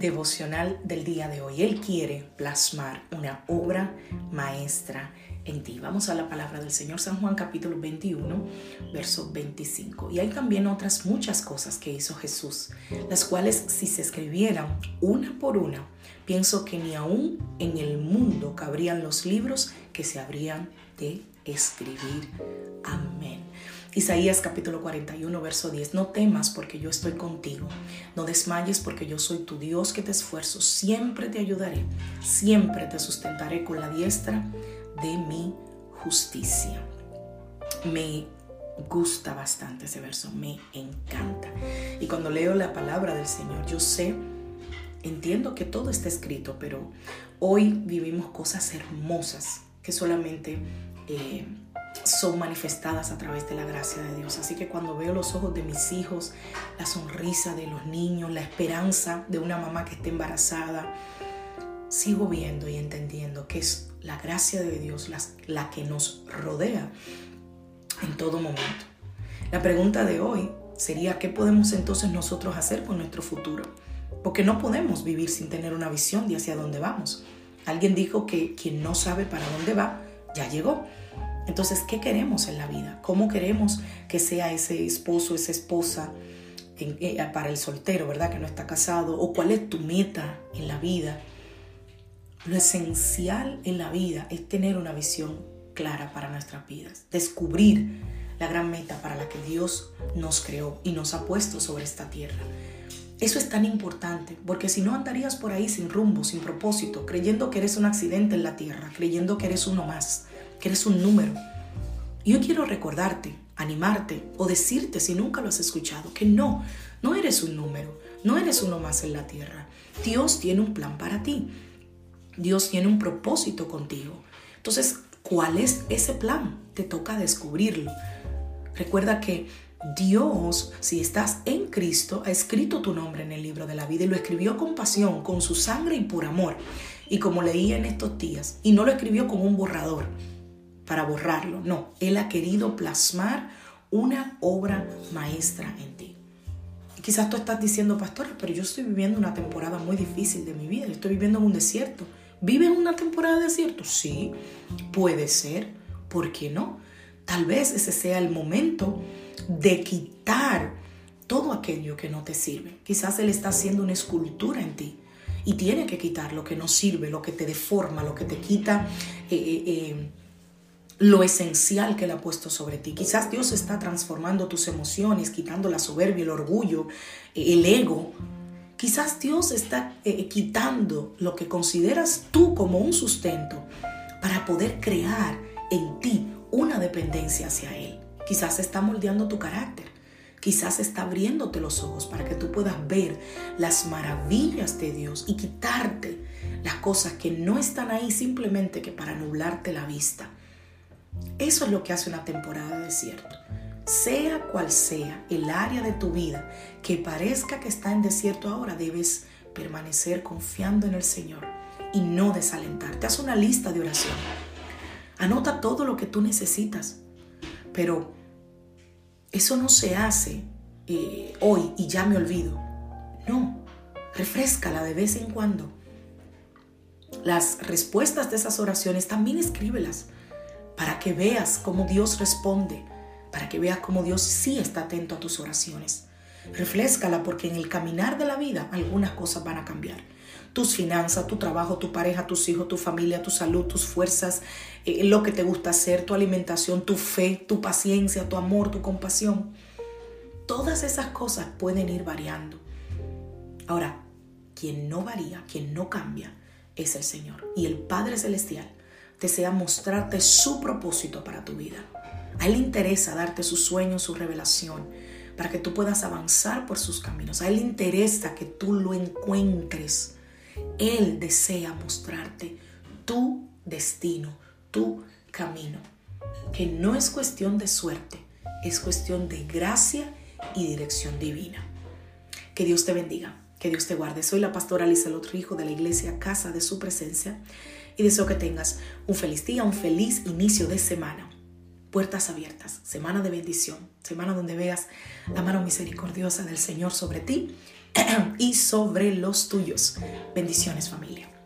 Devocional del día de hoy. Él quiere plasmar una obra maestra en ti. Vamos a la palabra del Señor San Juan capítulo 21, verso 25. Y hay también otras muchas cosas que hizo Jesús, las cuales si se escribieran una por una, pienso que ni aún en el mundo cabrían los libros que se habrían de escribir. Amén. Isaías capítulo 41, verso 10. No temas porque yo estoy contigo. No desmayes porque yo soy tu Dios que te esfuerzo. Siempre te ayudaré. Siempre te sustentaré con la diestra de mi justicia. Me gusta bastante ese verso. Me encanta. Y cuando leo la palabra del Señor, yo sé, entiendo que todo está escrito, pero hoy vivimos cosas hermosas que solamente... Eh, son manifestadas a través de la gracia de Dios. Así que cuando veo los ojos de mis hijos, la sonrisa de los niños, la esperanza de una mamá que esté embarazada, sigo viendo y entendiendo que es la gracia de Dios la, que nos rodea en todo momento. La pregunta de hoy sería, ¿qué podemos entonces nosotros hacer con nuestro futuro? Porque no podemos vivir sin tener una visión de hacia dónde vamos. Alguien dijo que quien no sabe para dónde va, ya llegó. Entonces, ¿qué queremos en la vida? ¿Cómo queremos que sea ese esposo, esa esposa eh, para el soltero, ¿verdad? Que no está casado. ¿O cuál es tu meta en la vida? Lo esencial en la vida es tener una visión clara para nuestras vidas. Descubrir la gran meta para la que Dios nos creó y nos ha puesto sobre esta tierra. Eso es tan importante, porque si no andarías por ahí sin rumbo, sin propósito, creyendo que eres un accidente en la tierra, creyendo que eres uno más que eres un número. Yo quiero recordarte, animarte o decirte si nunca lo has escuchado, que no, no eres un número, no eres uno más en la tierra. Dios tiene un plan para ti. Dios tiene un propósito contigo. Entonces, ¿cuál es ese plan? Te toca descubrirlo. Recuerda que Dios, si estás en Cristo, ha escrito tu nombre en el libro de la vida y lo escribió con pasión, con su sangre y por amor. Y como leía en estos días, y no lo escribió con un borrador, para borrarlo. No, Él ha querido plasmar una obra maestra en ti. Quizás tú estás diciendo, pastor, pero yo estoy viviendo una temporada muy difícil de mi vida. Estoy viviendo en un desierto. ¿Vives una temporada de desierto? Sí, puede ser. ¿Por qué no? Tal vez ese sea el momento de quitar todo aquello que no te sirve. Quizás Él está haciendo una escultura en ti y tiene que quitar lo que no sirve, lo que te deforma, lo que te quita eh, eh, eh, lo esencial que Él ha puesto sobre ti. Quizás Dios está transformando tus emociones, quitando la soberbia, el orgullo, eh, el ego. Quizás Dios está eh, quitando lo que consideras tú como un sustento para poder crear en ti una dependencia hacia Él. Quizás está moldeando tu carácter. Quizás está abriéndote los ojos para que tú puedas ver las maravillas de Dios y quitarte las cosas que no están ahí simplemente que para nublarte la vista. Eso es lo que hace una temporada de desierto. Sea cual sea el área de tu vida que parezca que está en desierto ahora, debes permanecer confiando en el Señor y no desalentarte. Haz una lista de oración. Anota todo lo que tú necesitas. Pero eso no se hace eh, hoy y ya me olvido. No, refrescala de vez en cuando. Las respuestas de esas oraciones también escríbelas para que veas cómo Dios responde, para que veas cómo Dios sí está atento a tus oraciones. Refléscala porque en el caminar de la vida algunas cosas van a cambiar. Tus finanzas, tu trabajo, tu pareja, tus hijos, tu familia, tu salud, tus fuerzas, eh, lo que te gusta hacer, tu alimentación, tu fe, tu paciencia, tu amor, tu compasión. Todas esas cosas pueden ir variando. Ahora, quien no varía, quien no cambia, es el Señor. Y el Padre Celestial desea mostrarte su propósito para tu vida. A Él le interesa darte sus sueños, su revelación, para que tú puedas avanzar por sus caminos. A Él le interesa que tú lo encuentres. Él desea mostrarte tu destino, tu camino. Que no es cuestión de suerte, es cuestión de gracia y dirección divina. Que Dios te bendiga, que Dios te guarde. Soy la pastora Lizelot Rijo de la iglesia Casa de Su Presencia y deseo que tengas un feliz día, un feliz inicio de semana puertas abiertas, semana de bendición, semana donde veas la mano misericordiosa del Señor sobre ti y sobre los tuyos. Bendiciones familia.